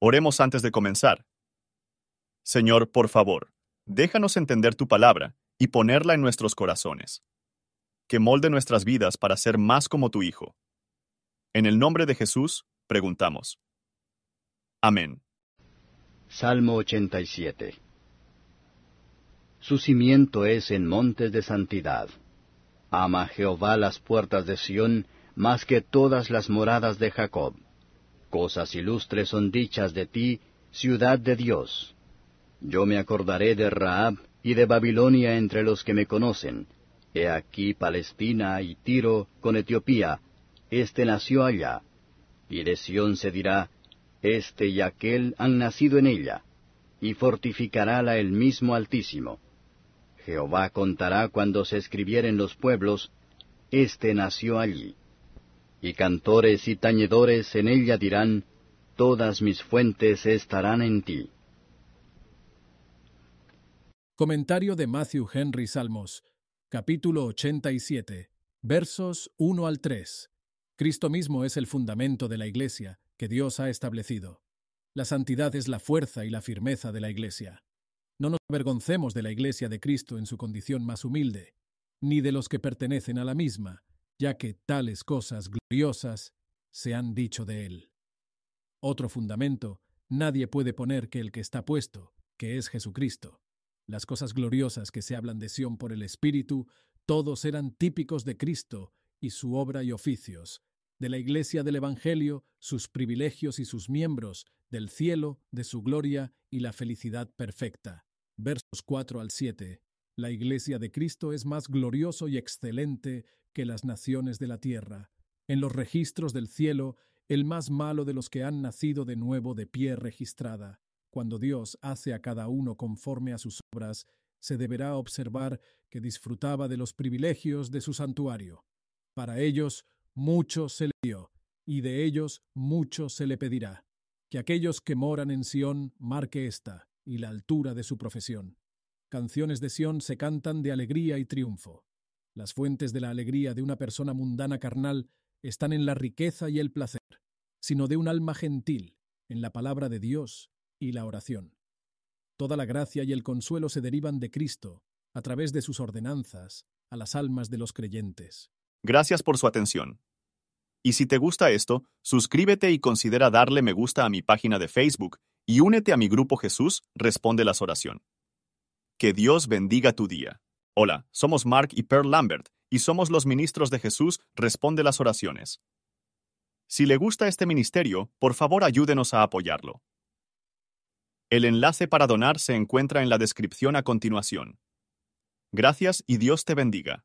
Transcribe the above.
Oremos antes de comenzar. Señor, por favor, déjanos entender tu palabra y ponerla en nuestros corazones. Que molde nuestras vidas para ser más como tu Hijo. En el nombre de Jesús, preguntamos. Amén. Salmo 87 Su cimiento es en montes de santidad. Ama Jehová las puertas de Sión más que todas las moradas de Jacob. Cosas ilustres son dichas de ti, ciudad de Dios. Yo me acordaré de Raab y de Babilonia entre los que me conocen. He aquí Palestina y Tiro con Etiopía, este nació allá. Y de Sión se dirá, Este y aquel han nacido en ella, y fortificarála el mismo Altísimo. Jehová contará cuando se escribieren los pueblos, Este nació allí. Y cantores y tañedores en ella dirán, Todas mis fuentes estarán en ti. Comentario de Matthew Henry Salmos, capítulo 87, versos 1 al 3. Cristo mismo es el fundamento de la Iglesia que Dios ha establecido. La santidad es la fuerza y la firmeza de la Iglesia. No nos avergoncemos de la Iglesia de Cristo en su condición más humilde, ni de los que pertenecen a la misma, ya que tales cosas gloriosas se han dicho de él. Otro fundamento nadie puede poner que el que está puesto, que es Jesucristo. Las cosas gloriosas que se hablan de Sión por el Espíritu, todos eran típicos de Cristo y su obra y oficios, de la Iglesia del Evangelio, sus privilegios y sus miembros, del cielo, de su gloria y la felicidad perfecta. Versos 4 al 7. La Iglesia de Cristo es más glorioso y excelente que las naciones de la tierra. En los registros del cielo, el más malo de los que han nacido de nuevo de pie registrada. Cuando Dios hace a cada uno conforme a sus obras, se deberá observar que disfrutaba de los privilegios de su santuario. Para ellos mucho se le dio, y de ellos mucho se le pedirá. Que aquellos que moran en Sión marque esta, y la altura de su profesión. Canciones de Sión se cantan de alegría y triunfo. Las fuentes de la alegría de una persona mundana carnal están en la riqueza y el placer, sino de un alma gentil, en la palabra de Dios y la oración. Toda la gracia y el consuelo se derivan de Cristo, a través de sus ordenanzas, a las almas de los creyentes. Gracias por su atención. Y si te gusta esto, suscríbete y considera darle me gusta a mi página de Facebook y únete a mi grupo Jesús Responde las Oración. Que Dios bendiga tu día. Hola, somos Mark y Pearl Lambert y somos los ministros de Jesús Responde las Oraciones. Si le gusta este ministerio, por favor ayúdenos a apoyarlo. El enlace para donar se encuentra en la descripción a continuación. Gracias y Dios te bendiga.